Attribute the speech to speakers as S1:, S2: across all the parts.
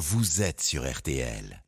S1: vous êtes sur RTL.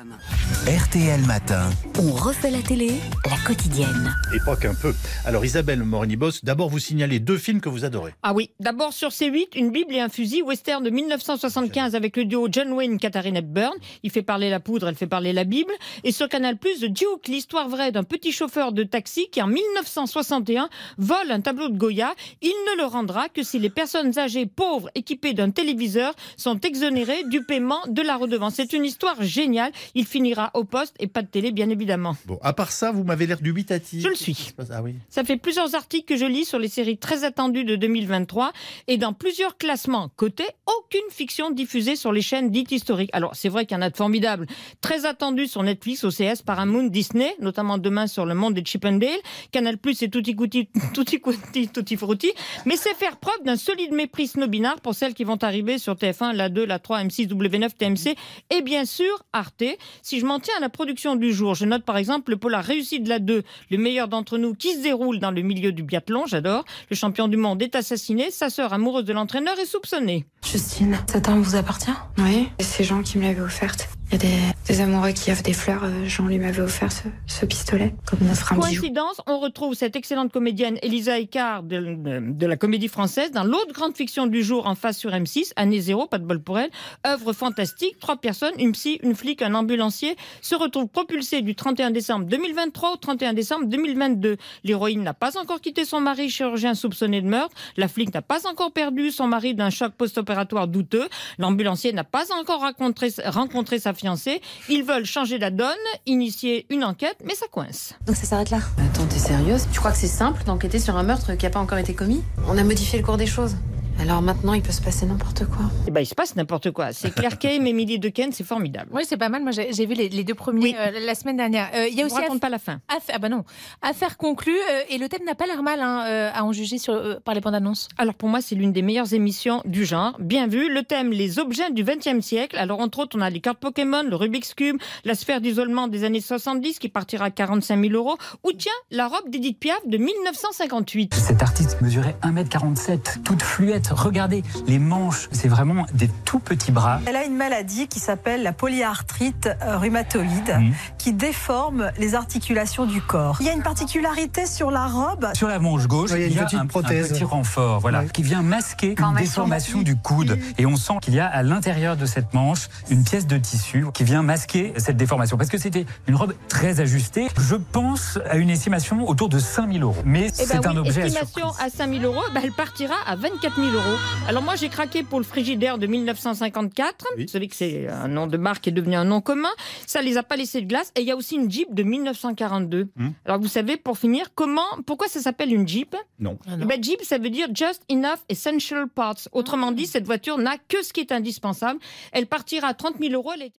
S1: RTL Matin.
S2: On refait la télé, la quotidienne.
S3: Époque un peu. Alors Isabelle Morini-Boss, d'abord vous signalez deux films que vous adorez.
S4: Ah oui, d'abord sur C8, Une Bible et un fusil, western de 1975 avec le duo John Wayne, Katharine Hepburn. Il fait parler la poudre, elle fait parler la Bible. Et sur Canal+, The Duke, l'histoire vraie d'un petit chauffeur de taxi qui en 1961 vole un tableau de Goya. Il ne le rendra que si les personnes âgées pauvres équipées d'un téléviseur sont exonérées du paiement de la redevance. C'est une histoire géniale. Il finira au poste et pas de télé, bien évidemment.
S3: Bon, à part ça, vous m'avez l'air dubitatif.
S4: Je le suis.
S3: Passe Ah oui.
S4: Ça fait plusieurs articles que je lis sur les séries très attendues de 2023 et dans plusieurs classements côté, aucune fiction diffusée sur les chaînes dites historiques. Alors c'est vrai qu'il y en a de formidables. Très attendues sur Netflix, OCS, Paramount, Disney, notamment demain sur Le Monde des Chip and Dale. Canal Plus et Tutti Frutti, Tutti Frutti, Tutti Frutti. Mais c'est faire preuve d'un solide mépris snobinard pour celles qui vont arriver sur TF1, la 2, la 3, M6, W9, TMC et bien sûr Arte. Si je m'en tiens à la production du jour, je note par exemple le polar réussi de la 2, le meilleur d'entre nous qui se déroule dans le milieu du biathlon, j'adore. Le champion du monde est assassiné, sa sœur amoureuse de l'entraîneur est soupçonnée.
S5: Justine, cette arme vous appartient? Oui. C'est Jean qui me l'avait offerte. Il y a des, amoureux qui offrent des fleurs. euh, Jean lui m'avait offert ce, pistolet comme notre un bijou.
S4: Coïncidence, on retrouve cette excellente comédienne Elisa de, de- de la comédie française dans l'autre grande fiction du jour en face sur M6, Année zéro, pas de bol pour elle. Œuvre fantastique, trois personnes, une psy, une flic, un ambulancier, se retrouvent propulsés du 31 décembre 2023 au 31 décembre 2022. L'héroïne n'a pas encore quitté son mari chirurgien soupçonné de meurtre. La flic n'a pas encore perdu son mari d'un choc post-opératoire douteux. L'ambulancier n'a pas encore rencontré, rencontré sa fiancée. Ils veulent changer la donne, initier une enquête, mais ça coince.
S6: Donc ça s'arrête là? Attends, t'es sérieuse? Tu crois que c'est simple d'enquêter sur un meurtre qui n'a pas encore été commis? On a modifié le cours des choses. Alors maintenant, il peut se passer n'importe quoi.
S4: Eh ben, il se passe n'importe quoi. C'est Claire Kane, Émilie Dequesne, c'est formidable.
S7: Oui, c'est pas mal. Moi, j'ai j'ai vu les, les deux premiers
S4: Oui.
S7: euh, la semaine dernière. Euh, Il y a
S4: Je
S7: aussi
S4: raconte
S7: aff-
S4: pas la fin.
S7: affaire, ah bah non, affaire conclue. euh, et le thème n'a pas l'air mal hein, euh, à en juger sur, euh, par les bandes annonces.
S4: Alors pour moi, c'est l'une des meilleures émissions du genre. Bien vu, le thème les objets du XXe siècle. Alors entre autres, on a les cartes Pokémon, le Rubik's Cube, la sphère d'isolement des années 70 qui partira à 45 000 euros. Ou tiens, la robe d'Edith Piaf de 1958.
S8: Cet artiste mesurait 1m47, toute fluette. Regardez, les manches, c'est vraiment des tout petits bras.
S9: Elle a une maladie qui s'appelle la polyarthrite euh, rhumatoïde
S8: Mhm.
S9: qui déforme les articulations du corps. Il y a une particularité sur la robe.
S8: Sur la manche gauche,
S10: Oui, il y a une petite
S8: un, un
S10: prothèse.
S8: petit renfort, voilà,
S10: Oui.
S8: qui vient masquer une
S9: Formation.
S8: déformation du coude. Et on sent qu'il y a à l'intérieur de cette manche une pièce de tissu qui vient masquer cette déformation. Parce que c'était une robe très ajustée. Je pense à une estimation autour de 5000 euros. Mais
S4: Eh
S8: c'est
S4: ben
S8: un
S4: oui,
S8: objet à
S4: estimation à 5 000 euros, ben elle partira à 24 000 euros. Alors moi, j'ai craqué pour le frigidaire de 1954.
S3: Oui.
S4: Vous savez que c'est un nom de marque qui est devenu un nom commun. Ça les a pas laissés de glace. Et il y a aussi une Jeep de 1942.
S3: Hum.
S4: Alors vous savez, pour finir, comment, pourquoi ça s'appelle une Jeep?
S3: Non.
S4: Eh ben, Jeep, ça veut dire just enough essential parts. Autrement dit, cette voiture n'a que ce qui est indispensable. Elle partira à 30 000 euros. Elle est-